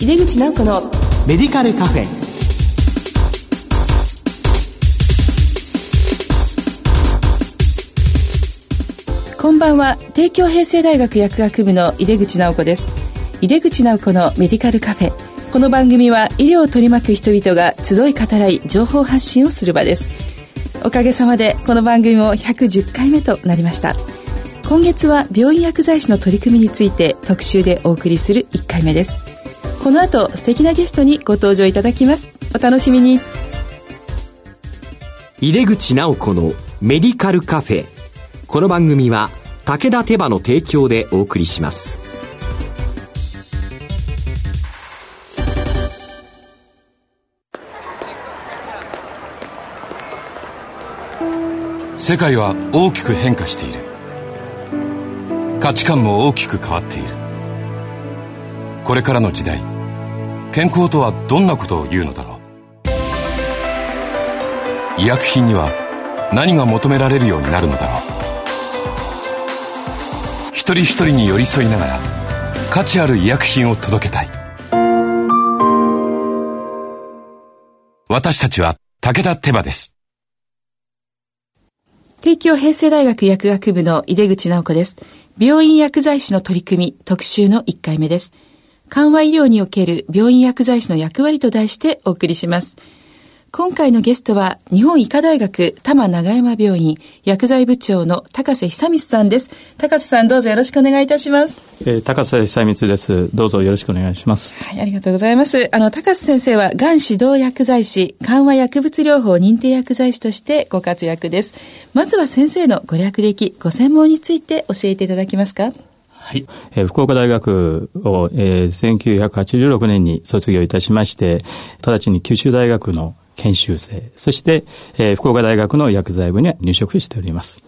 井出口直子のメディカルカフェ。こんばんは。帝京平成大学薬学部の井出口直子です。井出口直子のメディカルカフェ。この番組は医療を取り巻く人々が集い語らい情報発信をする場です。おかげさまでこの番組も110回目となりました。今月は病院薬剤師の取り組みについて特集でお送りする1回目ですこの後素敵なゲストにご登場いただきます。お楽しみに。入出口直子のメディカルカフェこの番組は武田手羽の提供でお送りします。世界は大きく変化している。価値観も大きく変わっているこれからの時代健康とはどんなことを言うのだろう医薬品には何が求められるようになるのだろう一人一人に寄り添いながら価値ある医薬品を届けたい私たちは武田手羽です帝京平成大学薬学部の井出口直子です。病院薬剤師の取り組み特集の1回目です。緩和医療における病院薬剤師の役割と題してお送りします。今回のゲストは、日本医科大学多摩長山病院薬剤部長の高瀬久光さんです。高瀬さんどうぞよろしくお願いいたします。えー、高瀬久光です。どうぞよろしくお願いします。はい、ありがとうございます。あの、高瀬先生は、がん指導薬剤師、緩和薬物療法認定薬剤師としてご活躍です。まずは先生のご略歴、ご専門について教えていただけますか？はい。えー、福岡大学を、えー、1986年に卒業いたしまして、直ちに九州大学の研修生、そして、えー、福岡大学の薬剤部には入職しております。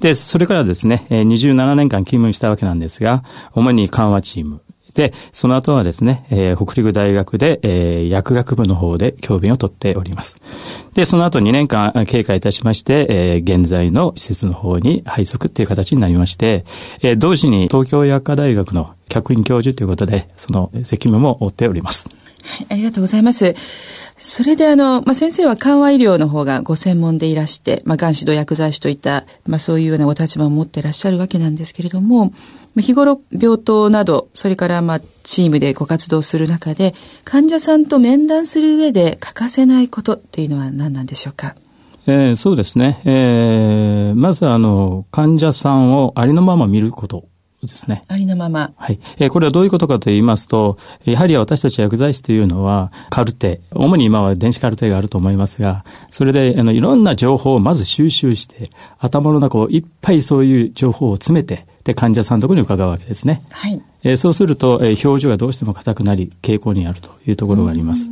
で、それからですね、えー、27年間勤務したわけなんですが、主に緩和チーム、で、その後はですね、えー、北陸大学で、えー、薬学部の方で教鞭をとっております。で、その後2年間経過いたしまして、えー、現在の施設の方に配属っていう形になりまして、えー、同時に東京薬科大学の客員教授ということで、その責務も負っております。はい、ありがとうございます。それであの、まあ、先生は緩和医療の方がご専門でいらして、まあ、がん指導薬剤師といった、まあ、そういうようなお立場を持っていらっしゃるわけなんですけれども、日頃病棟など、それからまあチームでご活動する中で、患者さんと面談する上で欠かせないことっていうのは何なんでしょうか？えー、そうですね。えー、まずあの、患者さんをありのまま見ることですね。ありのまま。はい。えー、これはどういうことかと言いますと、やはり私たち薬剤師というのは、カルテ、主に今は電子カルテがあると思いますが、それで、あの、いろんな情報をまず収集して、頭の中をいっぱいそういう情報を詰めて、で、患者さんのところに伺うわけですね。はい。えー、そうすると、えー、表情がどうしても硬くなり、傾向にあるというところがあります。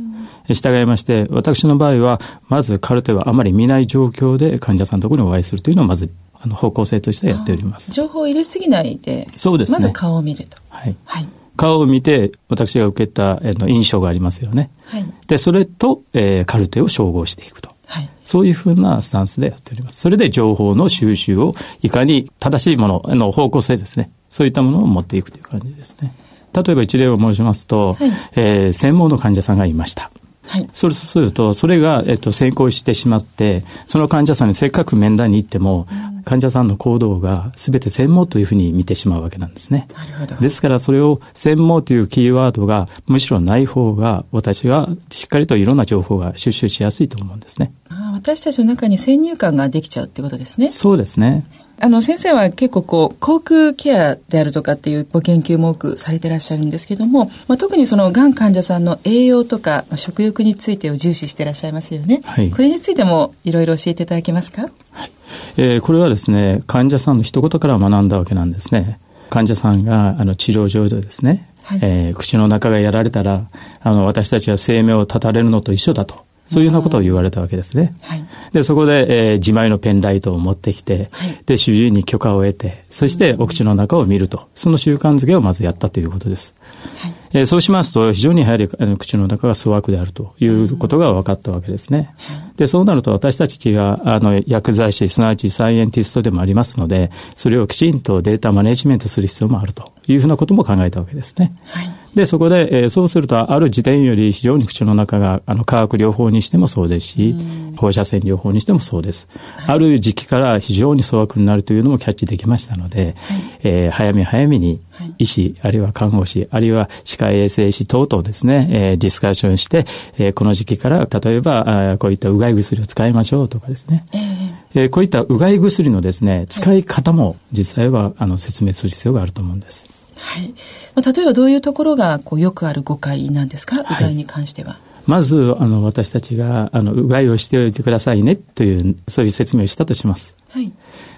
従いまして、私の場合は、まずカルテはあまり見ない状況で患者さんのところにお会いするというのをまずあの方向性としてやっております。情報を入れすぎないで、そうですね。まず顔を見ると。はい。はい。顔を見て、私が受けた、えの印象がありますよね。はい。で、それと、えー、カルテを照合していくと。はい。そういうふうなスタンスでやっております。それで情報の収集をいかに正しいものの方向性ですね。そういったものを持っていくという感じですね。例えば一例を申しますと、はい、えー、専門の患者さんがいました。はい、そうすると、それが、えっと、先行してしまって、その患者さんにせっかく面談に行っても、うん、患者さんの行動が全て専門というふうに見てしまうわけなんですね。なるほど。ですから、それを専門というキーワードがむしろない方が、私はしっかりといろんな情報が収集しやすいと思うんですね。あ私たちの中に先入観ができちゃうってことですね。そうですね。あの、先生は結構こう、口腔ケアであるとかっていうご研究も多くされてらっしゃるんですけども、まあ、特にその、がん患者さんの栄養とか、まあ、食欲についてを重視してらっしゃいますよね。はい。これについてもいろいろ教えていただけますか？はい。えー、これはですね、患者さんの一言から学んだわけなんですね。患者さんが、あの、治療上でですね、はい、えー、口の中がやられたら、あの、私たちは生命を絶たれるのと一緒だと。そういうようなことを言われたわけですね。はい、で、そこで、えー、自前のペンライトを持ってきて、はい、で、主治医に許可を得て、そしてお口の中を見ると、その習慣づけをまずやったということです。はいえー、そうしますと、非常にやはり口の中が粗悪であるということが分かったわけですね。で、そうなると私たちがあの薬剤師、すなわちサイエンティストでもありますので、それをきちんとデータマネジメントする必要もあるというふうなことも考えたわけですね。はいで、そこで、えー、そうすると、ある時点より非常に口の中が、あの、化学療法にしてもそうですし、放射線療法にしてもそうです。はい、ある時期から非常に粗悪になるというのもキャッチできましたので、はい、えー、早め早めに医師、あるいは看護師、あるいは歯科衛生士等々ですね、えー、ディスカッションして、えー、この時期から、例えば、あこういったうがい薬を使いましょうとかですね、えーえー、こういったうがい薬のですね、使い方も実際はあの説明する必要があると思うんです。はい。まあ、例えばどういうところがこうよくある誤解なんですか、うがいに関しては。まず、あの、私たちが、あの、うがいをしておいてくださいねという、そういう説明をしたとします。はい。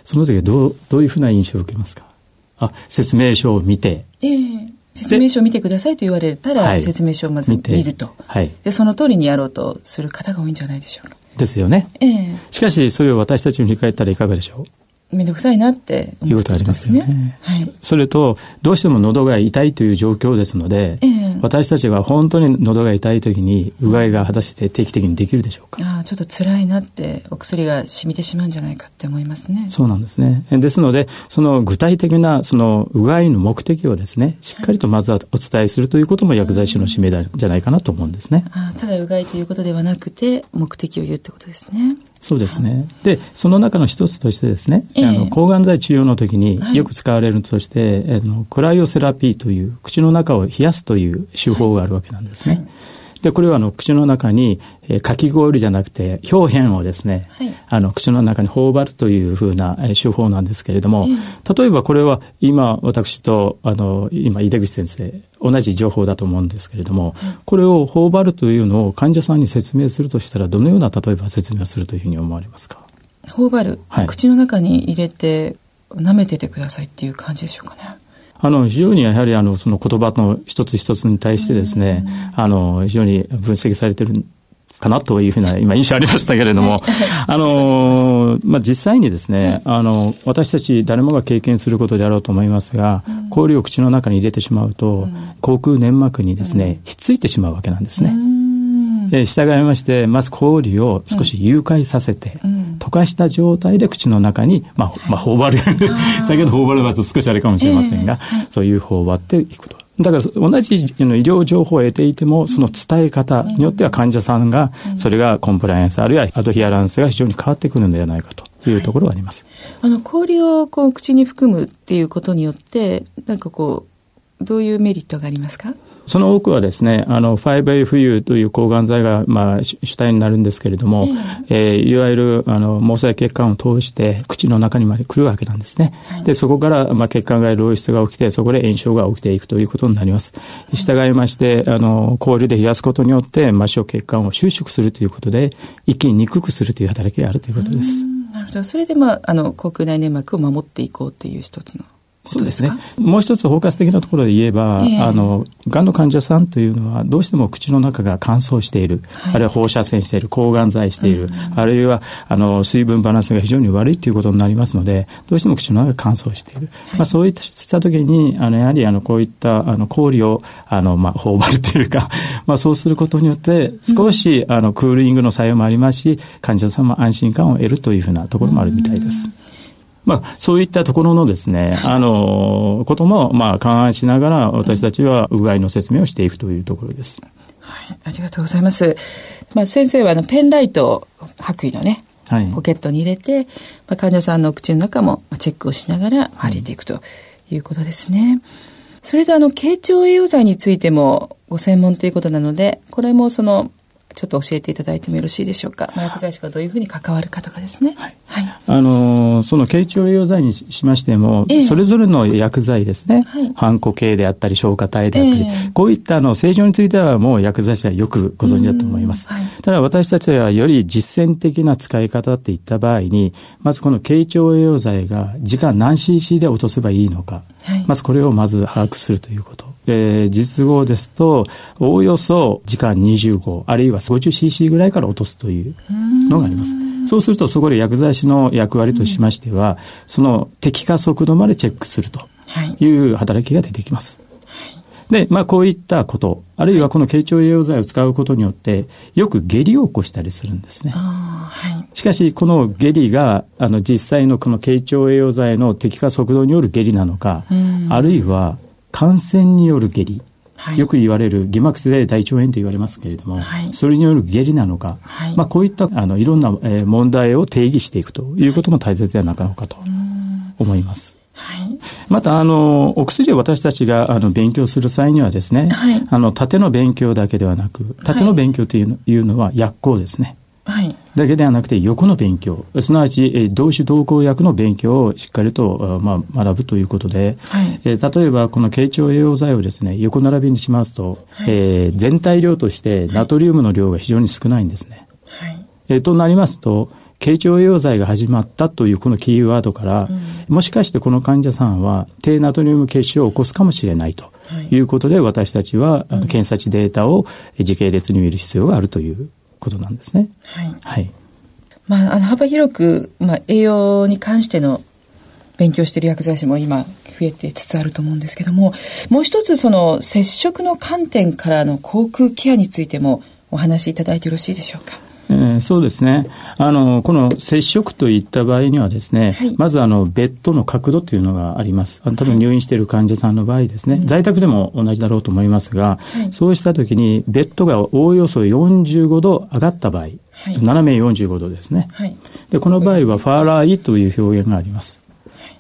その時はどう、どういうふうな印象を受けますか？あ、説明書を見て。ええー、説明書を見てくださいと言われたら、説明書をまず見ると。はい。で、その通りにやろうとする方が多いんじゃないでしょうか。ですよね。ええー、しかし、それを私たちに振り返ったらいかがでしょう？めんどくさいなっていうことありますよね。はい、それと、どうしても喉が痛いという状況ですので、えー、私たちが本当に喉が痛い時に、うがいが果たして定期的にできるでしょうか。ちょっと辛いなって、お薬が染みてしまうんじゃないかって思いますね。そうなんですね。ですので、その具体的な、そのうがいの目的をですね、しっかりとまずはお伝えするということも薬剤師の使命じゃないかなと思うんですね。あただうがいということではなくて、目的を言うってことですね。そうですね。で、その中の一つとしてですね、えー、あの抗がん剤治療の時によく使われるとして、はい、あのクライオセラピーという口の中を冷やすという手法があるわけなんですね。はいで、これはあの口の中に、えー、かき氷じゃなくて表片をですね、はい、あの口の中に頬張るというふうな、えー、手法なんですけれども、例えばこれは今私とあの今井出口先生同じ情報だと思うんですけれども、これを頬張るというのを患者さんに説明するとしたらどのような例えば説明をするというふうに思われますか？頬張る、はい、口の中に入れて舐めててくださいっていう感じでしょうかね。あの、非常にやはりあの、その言葉の一つ一つに対してですね、あの、非常に分析されてるかなというふうな今印象ありましたけれども、あの、まあ、実際にですね、あの、私たち誰もが経験することであろうと思いますが、氷を口の中に入れてしまうと、口腔粘膜にですね、ひっついてしまうわけなんですね。え従いまして、まず氷を少し融解させて、溶かした状態で口の中に、まあ、まあ、頬張る。先ほど頬張るは少しあれかもしれませんが、そういう頬張っていくと。だから同じ医療情報を得ていても、その伝え方によっては患者さんが、それがコンプライアンス、あるいはアドヒアランスが非常に変わってくるのではないかというところはあります。はい、あの、氷をこう口に含むっていうことによって、なんかこう、どういうメリットがありますか？その多くはですね、あの、5AFU という抗がん剤が、まあ、主体になるんですけれども、えー、いわゆる、あの、毛細血管を通して口の中にまで来るわけなんですね。はい、で、そこから、まあ、血管外漏出が起きて、そこで炎症が起きていくということになります。従いまして、あの、氷で冷やすことによって、末梢血管を収縮するということで、一気に憎くするという働きがあるということです。なるほど。それで、まあ、あの、口腔内粘膜を守っていこうという一つのそうですね。もう一つ包括的なところで言えば、えー、あの、がんの患者さんというのは、どうしても口の中が乾燥している、はい、あるいは放射線している、抗がん剤している、うん、あるいは、あの、水分バランスが非常に悪いということになりますので、どうしても口の中が乾燥している。はい、まあ、そういった時に、あの、やはり、あの、こういった、あの、氷を、あの、まあ、頬張るというか、まあ、そうすることによって、少し、うん、あの、クーリングの作用もありますし、患者さんも安心感を得るというふうなところもあるみたいです。うんまあ、そういったところのですね、あの、ことも、まあ、勘案しながら、私たちは、うがいの説明をしていくというところです。はい、ありがとうございます。まあ、先生は、あの、ペンライトを白衣のね、はい、ポケットに入れて、まあ、患者さんの口の中もチェックをしながら歩いていくということですね。はい、それと、あの、経腸栄養剤についてもご専門ということなので、これもその、ちょっと教えていただいてもよろしいでしょうか？薬剤師がどういうふうに関わるかとかですね。はい。はい、あの、その経腸栄養剤にしましても、えー、それぞれの薬剤ですね。はい。ハンコ系であったり、消化体であったり、えー、こういったあの、正常についてはもう薬剤師はよくご存知だと思います。はい、ただ私たちはより実践的な使い方っていった場合に、まずこの経腸栄養剤が時間何 cc で落とせばいいのか。はい、まずこれをまず把握するということ。えー、実号ですと、おおよそ時間25、あるいは 50cc ぐらいから落とすというのがあります。そうすると、そこで薬剤師の役割としましては、その適化速度までチェックするという働きが出てきます。で、まあ、こういったこと、あるいはこの経腸栄養剤を使うことによって、よく下痢を起こしたりするんですね。はい、しかし、この下痢が、あの、実際のこの経腸栄養剤の適化速度による下痢なのか、あるいは、感染による下痢。はい、よく言われる疑膜性大腸炎と言われますけれども、はい、それによる下痢なのか、はい、まあ、こういったあのいろんな、えー、問題を定義していくということも大切ではなかろうかと思います。はい、また、あの、お薬を私たちが、あの、勉強する際にはですね、はい、あの、縦の勉強だけではなく、縦の勉強というの,、いうのは薬効ですね。はい、だけではなくて横の勉強。すなわち同種同行薬の勉強をしっかりと、まあ、学ぶということで、はい、え例えばこの経腸栄養剤をですね横並びにしますと、はい、えー、全体量としてナトリウムの量が非常に少ないんですね。はい、えー、となりますと経腸栄養剤が始まったというこのキーワードから、うん、もしかしてこの患者さんは低ナトリウム血症を起こすかもしれないとい。うことで、私たちは、検査値データを時系列に見る必要があるということなんですね。はい。はい。まあ、あの、幅広く、まあ、栄養に関しての勉強している薬剤師も今増えてつつあると思うんですけども、もう一つその接触の観点からの口腔ケアについてもお話しいただいてよろしいでしょうか？えー、そうですね。あの、この接触といった場合にはですね、はい、まずあの、ベッドの角度というのがあります。多分入院している患者さんの場合ですね、はい、在宅でも同じだろうと思いますが、はい、そうしたときに、ベッドがおおよそ45度上がった場合、斜め45度ですね。で、この場合はファーラーイという表現があります。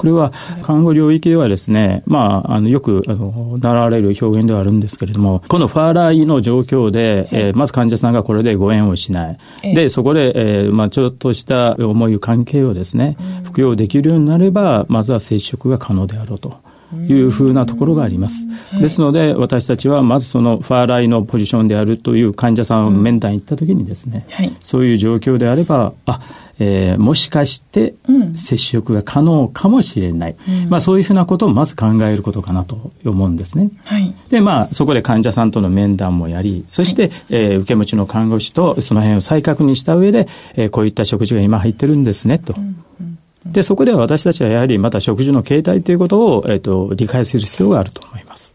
これは看護領域ではですね、まあ、あの、よく、あの、習われる表現ではあるんですけれども、このファーラーイの状況で、えー、まず患者さんがこれでご縁をしない。で、そこで、えー、まあ、ちょっとした重い関係をですね、服用できるようになれば、まずは接触が可能であろうと。いうふうなところがあります。ですので、私たちはまずそのファーライのポジションであるという患者さんを面談行ったときにですね、はい、そういう状況であれば、あ、えー、もしかして接触が可能かもしれない、うん、まあ、そういうふうなことをまず考えることかなと思うんですね。はい、でまあそこで患者さんとの面談もやりそして、はい、えー、受け持ちの看護師とその辺を再確認した上で、えー、こういった食事が今入ってるんですねと。うんうんで、そこでは私たちはやはりまた食事の形態ということを、えっ、ー、と、理解する必要があると思います。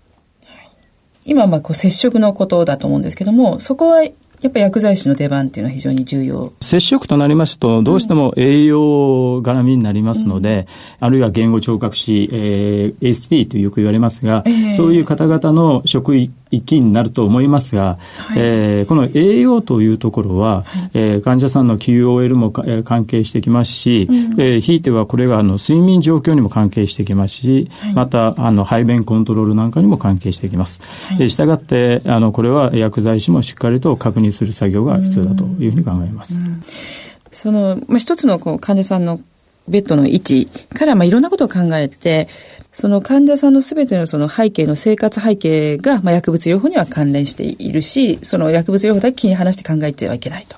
今、まあ、こう、接触のことだと思うんですけども、そこはやっぱり薬剤師の出番っていうのは非常に重要。接触となりますと、どうしても栄養絡みになりますので、うん、あるいは言語聴覚士、えー、AST とよく言われますが、えー、そういう方々の職域になると思いますが、はい、えー、この栄養というところは、はい、えー、患者さんの QOL も、えー、関係してきますし、うん、えー、ひいてはこれがあの睡眠状況にも関係してきますし、はい、またあの排便コントロールなんかにも関係してきます。はい、したがってあのこれは薬剤師もしっかりと確認する作業が必要だというふうに考えます。その、まあ、一つのこう患者さんのベッドの位置から、まあ、いろんなことを考えて、その患者さんのすべてのその背景の生活背景が、まあ、薬物療法には関連しているし、その薬物療法だけ気に離して考えてはいけないと。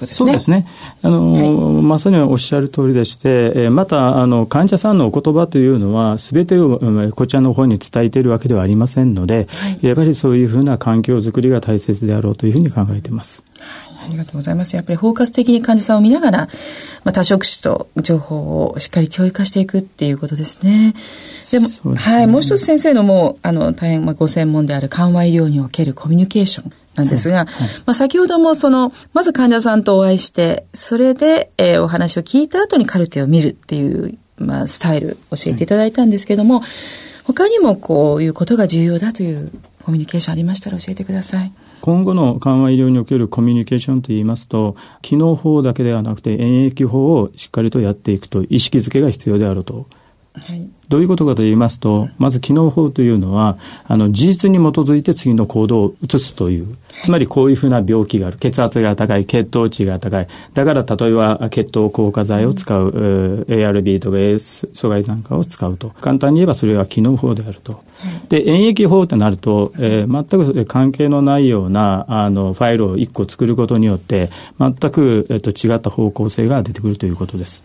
ね、そうですね。あの、はい、まさにおっしゃる通りでして、えまた、あの、患者さんのお言葉というのは、すべてをこちらの方に伝えているわけではありませんので、はい、やっぱりそういうふうな環境づくりが大切であろうというふうに考えています。ありがとうございます。やっぱり包括的に患者さんを見ながら、まあ、多職種と情報をしっかり教育化していくっていうことですね。でも、ね、はい、もう一つ先生のもう、あの、大変、まあ、ご専門である緩和医療におけるコミュニケーション。なんですが、はいはい、まあ、先ほどもその、まず患者さんとお会いして、それで、えー、お話を聞いた後にカルテを見るっていう、まあ、スタイル教えていただいたんですけども、はい、他にもこういうことが重要だというコミュニケーションありましたら教えてください。今後の緩和医療におけるコミュニケーションといいますと、機能法だけではなくて、演疫法をしっかりとやっていくと、意識づけが必要であると。はい、どういうことかと言いますと、まず機能法というのは、あの、事実に基づいて次の行動を移すという、つまりこういうふうな病気がある。血圧が高い、血糖値が高い。だから例えば血糖硬化剤を使う、うん、ARB とか AS 阻害酸化を使うと。簡単に言えばそれは機能法であると。で、演疫法となると、えー、全く関係のないような、あの、ファイルを1個作ることによって、全く、えっと、違った方向性が出てくるということです。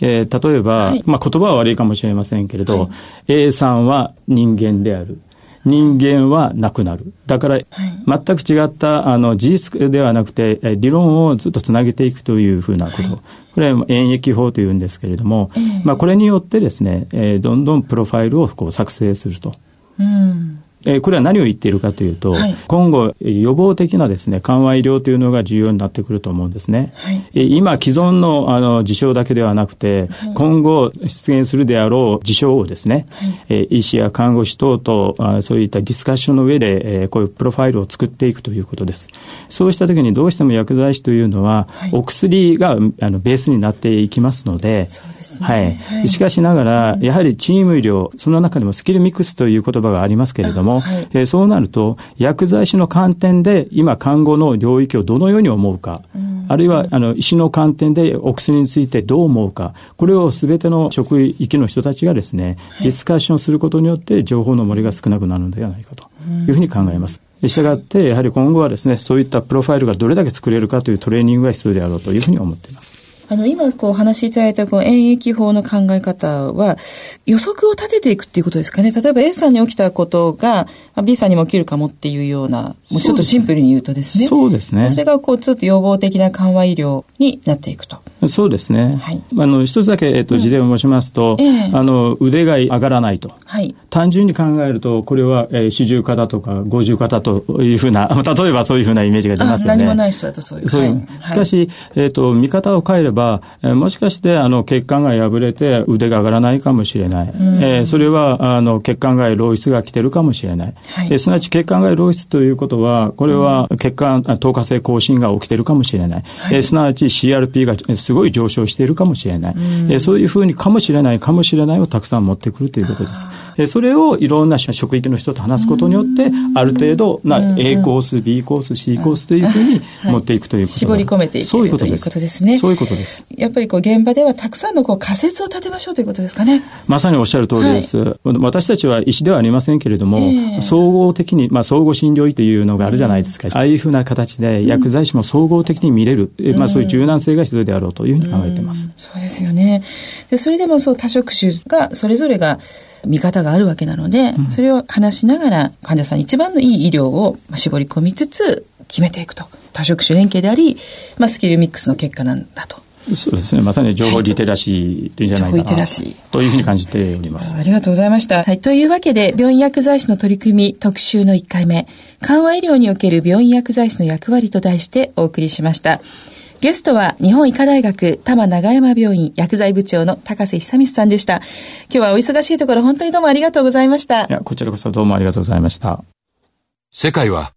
えー、例えば、はい、まあ、言葉は悪いかもしれませんけれど、はい、A さんは人間である。人間はなくなる。だから、全く違った、あの、事実ではなくて、理論をずっとつなげていくというふうなこと。はい、これは演疫法というんですけれども、えー、まあ、これによってですね、えー、どんどんプロファイルをこう作成すると。うんえこれは何を言っているかというと、はい、今後、予防的なですね、緩和医療というのが重要になってくると思うんですね。はい、今、既存のあの事象だけではなくて、はい、今後出現するであろう事象をですね、はい、医師や看護師等とあそういったディスカッションの上で、えこういうプロファイルを作っていくということです。そうしたときにどうしても薬剤師というのは、お薬があのベースになっていきますので、ですね。はい。しかしながら、やはりチーム医療、その中でもスキルミックスという言葉がありますけれども、も、はい、えー、そうなると、薬剤師の観点で今、看護の領域をどのように思うか、うん、あるいはあの医師の観点でお薬についてどう思うか、これをすべての職域の人たちがですね、ディスカッションすることによって、情報の漏れが少なくなるのではないかというふうに考えます。したがって、やはり今後はですね、そういったプロファイルがどれだけ作れるかというトレーニングが必要であろうというふうに思っています。あの、今こう話しいただいたこう演疫法の考え方は、予測を立てていくっていうことですかね。例えば A さんに起きたことが B さんにも起きるかもっていうような、もうちょっとシンプルに言うとですね。そうですね。それがこうちょっと予防的な緩和医療になっていくと。そうですね。はい。あの、一つだけ、えっと、事例を申しますと、うんえー、あの、腕が上がらないと。はい。単純に考えると、これは、えー、四十肩とか五十肩というふうな、例えばそういうふうなイメージが出ますよね。何もない人だとそういう。そういう。しかし、えっ、と、見方を変えれば、えー、もしかして、あの、血管が破れて腕が上がらないかもしれない。うん、えー、それは、あの、血管外漏出が来てるかもしれない。はい、えー、すなわち血管外漏出ということは、これは血管、透過性更新が起きてるかもしれない。はい、えー、すなわち CRP がすごい上昇しているかもしれない。うん、えそういうふうにかもしれない、かもしれないをたくさん持ってくるということです。えそれをいろんな職域の人と話すことによって、ある程度な A コース、B コース、C コースというふうに持っていくということ、絞り込めていくということですね。そういうことです。やっぱりこう現場ではたくさんのこう仮説を立てましょうということですかね。まさにおっしゃる通りです。はい、私たちは医師ではありませんけれども、えー、総合的に、まあ、総合診療医というのがあるじゃないですか。ああいうふうな形で薬剤師も総合的に見れる、うん、まあ、そういう柔軟性が必要であろうというふうに考えています。そうですよね。で、それでもそう多職種が、それぞれが見方があるわけなので、うん、それを話しながら患者さんに一番のいい医療を絞り込みつつ決めていくと。多職種連携であり、まあ、スキルミックスの結果なんだと。そうですね。まさに情報リテラシーというんじゃないかな、はい、というふうに感じております。ありがとうございました。はい。というわけで、病院薬剤師の取り組み特集の1回目、緩和医療における病院薬剤師の役割と題してお送りしました。ゲストは日本医科大学多摩長山病院薬剤部長の高瀬久光さんでした。今日はお忙しいところ本当にどうもありがとうございました。いや、こちらこそどうもありがとうございました。世界は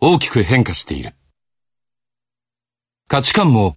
大きく変化している。価値観も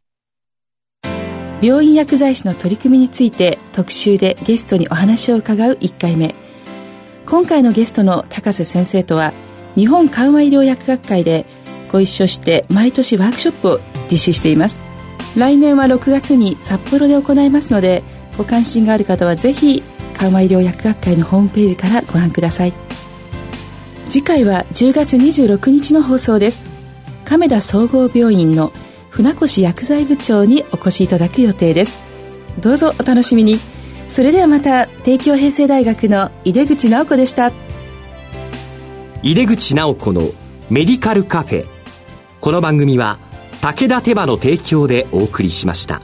病院薬剤師の取り組みについて特集でゲストにお話を伺う1回目。今回のゲストの高瀬先生とは日本緩和医療薬学会でご一緒して毎年ワークショップを実施しています。来年は6月に札幌で行いますのでご関心がある方はぜひ緩和医療薬学会のホームページからご覧ください。次回は10月26日の放送です。亀田総合病院の船越薬剤部長にお越しいただく予定です。どうぞお楽しみに。それではまた帝京平成大学の井出口直子でした。井出口直子のメディカルカフェ。この番組は武田手羽の提供でお送りしました。